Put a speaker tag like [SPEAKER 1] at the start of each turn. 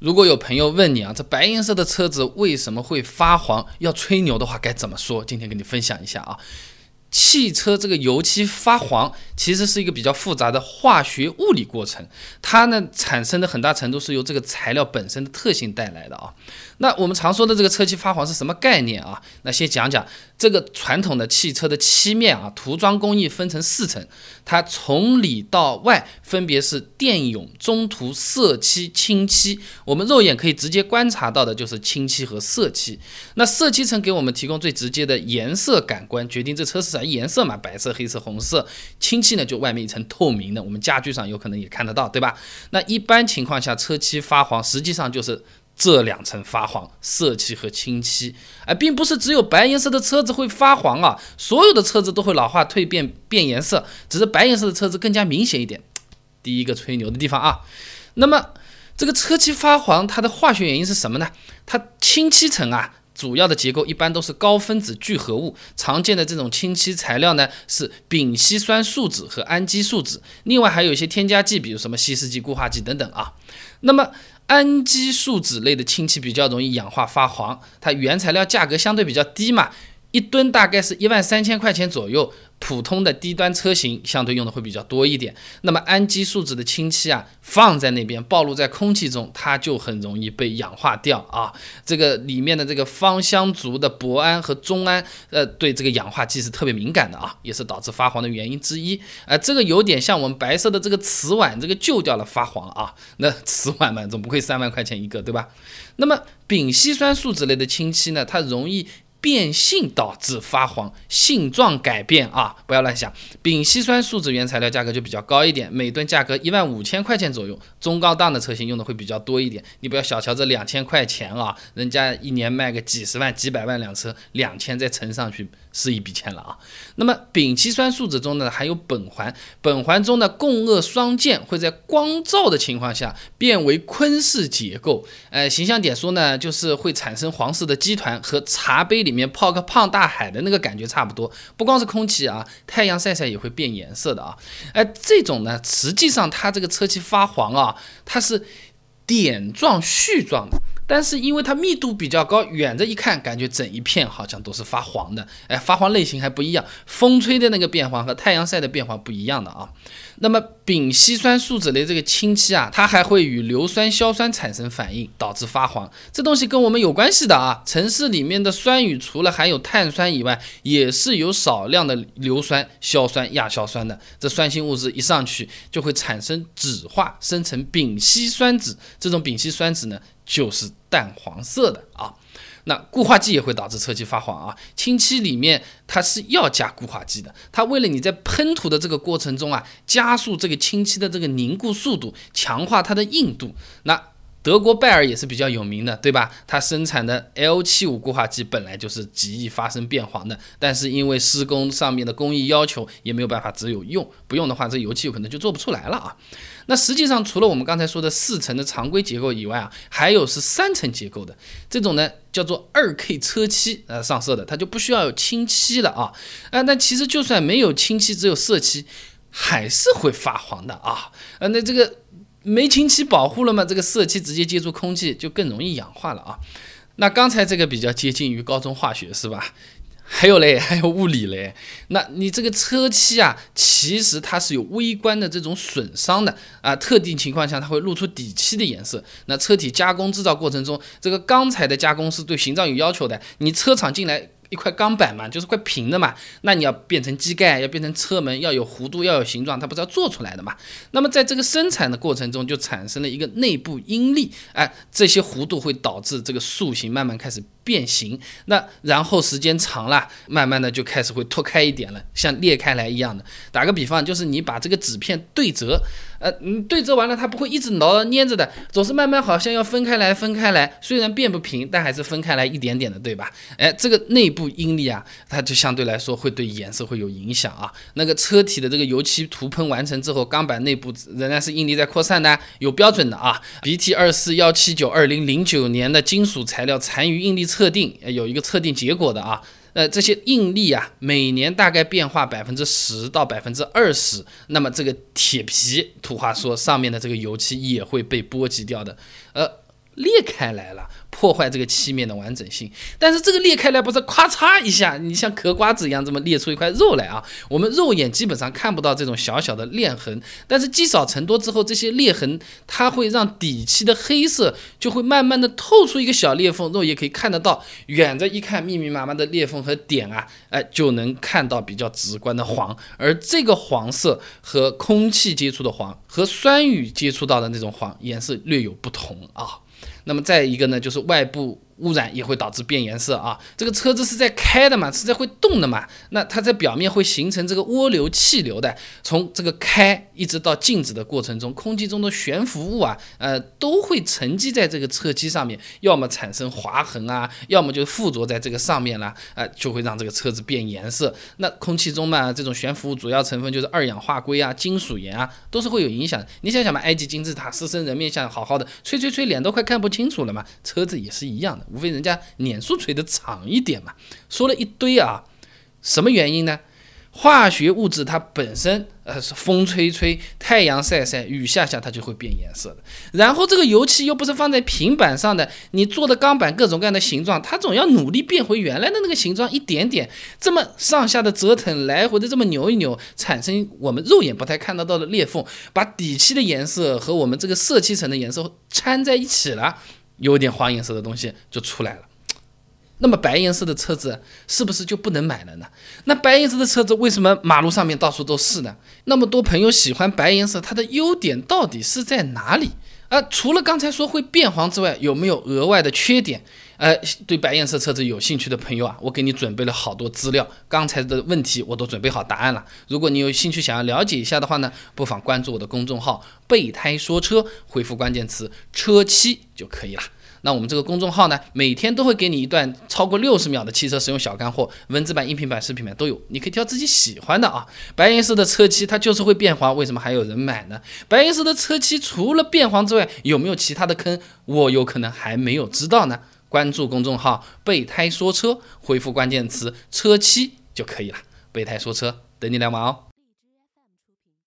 [SPEAKER 1] 如果有朋友问你啊，这白颜色的车子为什么会发黄？要吹牛的话该怎么说？今天跟你分享一下啊。汽车这个油漆发黄，其实是一个比较复杂的化学物理过程，它呢产生的很大程度是由这个材料本身的特性带来的啊。那我们常说的这个车漆发黄是什么概念啊？那先讲讲这个传统的汽车的漆面啊，涂装工艺分成四层，它从里到外分别是电泳、中涂、色漆、清漆。我们肉眼可以直接观察到的就是清漆和色漆。那色漆层给我们提供最直接的颜色感官，决定这车是颜色嘛，白色、黑色、红色。清漆呢，就外面一层透明的，我们家具上有可能也看得到，对吧？那一般情况下，车漆发黄实际上就是。这两层发黄，色漆和清漆，哎，并不是只有白颜色的车子会发黄啊，所有的车子都会老化蜕变变颜色，只是白颜色的车子更加明显一点。第一个吹牛的地方啊，那么这个车漆发黄，它的化学原因是什么呢？它清漆层啊，主要的结构一般都是高分子聚合物，常见的这种氢气材料呢是丙烯酸树脂和氨基树脂，另外还有一些添加剂，比如什么稀释剂、固化剂等等啊。那么氨基树脂类的氢气比较容易氧化发黄，它原材料价格相对比较低嘛，一吨大概是一万三千块钱左右。普通的低端车型相对用的会比较多一点。那么氨基树脂的氢气啊，放在那边暴露在空气中，它就很容易被氧化掉啊。这个里面的这个芳香族的铂胺和中胺，呃，对这个氧化剂是特别敏感的啊，也是导致发黄的原因之一。呃，这个有点像我们白色的这个瓷碗，这个旧掉了发黄啊。那瓷碗嘛，总不会三万块钱一个，对吧？那么丙烯酸树脂类的氢气呢，它容易。变性导致发黄，性状改变啊，不要乱想。丙烯酸树脂原材料价格就比较高一点，每吨价格一万五千块钱左右，中高档的车型用的会比较多一点。你不要小瞧这两千块钱啊，人家一年卖个几十万、几百万辆车，两千再乘上去。是一笔钱了啊。那么丙烯酸树脂中呢含有苯环，苯环中的共轭双键会在光照的情况下变为坤式结构。呃，形象点说呢，就是会产生黄色的基团，和茶杯里里面泡个胖大海的那个感觉差不多。不光是空气啊，太阳晒晒也会变颜色的啊。哎，这种呢，实际上它这个车漆发黄啊，它是点状絮状的。但是因为它密度比较高，远着一看，感觉整一片好像都是发黄的。哎，发黄类型还不一样，风吹的那个变黄和太阳晒的变黄不一样的啊。那么丙烯酸树脂类这个氢气啊，它还会与硫酸硝酸产生反应，导致发黄。这东西跟我们有关系的啊。城市里面的酸雨除了含有碳酸以外，也是有少量的硫酸、硝酸、亚硝酸的。这酸性物质一上去，就会产生酯化，生成丙烯酸酯。这种丙烯酸酯呢？就是淡黄色的啊，那固化剂也会导致车漆发黄啊。清漆里面它是要加固化剂的，它为了你在喷涂的这个过程中啊，加速这个清漆的这个凝固速度，强化它的硬度。那德国拜耳也是比较有名的，对吧？它生产的 L 七五固化剂本来就是极易发生变黄的，但是因为施工上面的工艺要求，也没有办法只有用，不用的话，这油漆有可能就做不出来了啊。那实际上，除了我们刚才说的四层的常规结构以外啊，还有是三层结构的这种呢，叫做二 K 车漆呃上色的，它就不需要有清漆了啊。啊，那其实就算没有清漆，只有色漆，还是会发黄的啊。呃，那这个。没清漆保护了嘛？这个色漆直接接触空气就更容易氧化了啊。那刚才这个比较接近于高中化学是吧？还有嘞，还有物理嘞。那你这个车漆啊，其实它是有微观的这种损伤的啊。特定情况下它会露出底漆的颜色。那车体加工制造过程中，这个钢材的加工是对形状有要求的。你车厂进来。一块钢板嘛，就是块平的嘛，那你要变成机盖，要变成车门，要有弧度，要有形状，它不是要做出来的嘛？那么在这个生产的过程中，就产生了一个内部应力，哎，这些弧度会导致这个塑形慢慢开始。变形，那然后时间长了，慢慢的就开始会脱开一点了，像裂开来一样的。打个比方，就是你把这个纸片对折，呃，你对折完了，它不会一直牢粘着的，总是慢慢好像要分开来，分开来。虽然变不平，但还是分开来一点点的，对吧？哎，这个内部不应力啊，它就相对来说会对颜色会有影响啊。那个车体的这个油漆涂喷完成之后，钢板内部仍然是应力在扩散的，有标准的啊。BT 二四幺七九二零零九年的金属材料残余应力测。测定有一个测定结果的啊，呃，这些应力啊，每年大概变化百分之十到百分之二十，那么这个铁皮，土话说上面的这个油漆也会被波及掉的，呃，裂开来了。破坏这个漆面的完整性，但是这个裂开来不是咔嚓一下，你像嗑瓜子一样这么裂出一块肉来啊？我们肉眼基本上看不到这种小小的裂痕，但是积少成多之后，这些裂痕它会让底漆的黑色就会慢慢的透出一个小裂缝，肉眼可以看得到，远着一看密密麻麻的裂缝和点啊，哎就能看到比较直观的黄，而这个黄色和空气接触的黄和酸雨接触到的那种黄颜色略有不同啊。那么再一个呢，就是外部。污染也会导致变颜色啊！这个车子是在开的嘛，是在会动的嘛？那它在表面会形成这个涡流气流的，从这个开一直到静止的过程中，空气中的悬浮物啊，呃，都会沉积在这个车漆上面，要么产生划痕啊，要么就附着在这个上面了，呃，就会让这个车子变颜色。那空气中嘛，这种悬浮物主要成分就是二氧化硅啊、金属盐啊，都是会有影响。你想想嘛，埃及金字塔狮身人面像好好的，吹吹吹，脸都快看不清楚了嘛，车子也是一样的。无非人家碾数锤的长一点嘛，说了一堆啊，什么原因呢？化学物质它本身呃是风吹吹、太阳晒晒、雨下下，它就会变颜色的。然后这个油漆又不是放在平板上的，你做的钢板各种各样的形状，它总要努力变回原来的那个形状一点点，这么上下的折腾，来回的这么扭一扭，产生我们肉眼不太看得到的裂缝，把底漆的颜色和我们这个色漆层的颜色掺在一起了。有点黄颜色的东西就出来了，那么白颜色的车子是不是就不能买了呢？那白颜色的车子为什么马路上面到处都是呢？那么多朋友喜欢白颜色，它的优点到底是在哪里？啊，除了刚才说会变黄之外，有没有额外的缺点？呃，对白颜色车子有兴趣的朋友啊，我给你准备了好多资料，刚才的问题我都准备好答案了。如果你有兴趣想要了解一下的话呢，不妨关注我的公众号“备胎说车”，回复关键词“车漆”就可以了。那我们这个公众号呢，每天都会给你一段超过六十秒的汽车使用小干货，文字版、音频版、视频版都有，你可以挑自己喜欢的啊。白颜色的车漆它就是会变黄，为什么还有人买呢？白颜色的车漆除了变黄之外，有没有其他的坑？我有可能还没有知道呢。关注公众号“备胎说车”，回复关键词“车漆”就可以了。备胎说车，等你来玩哦。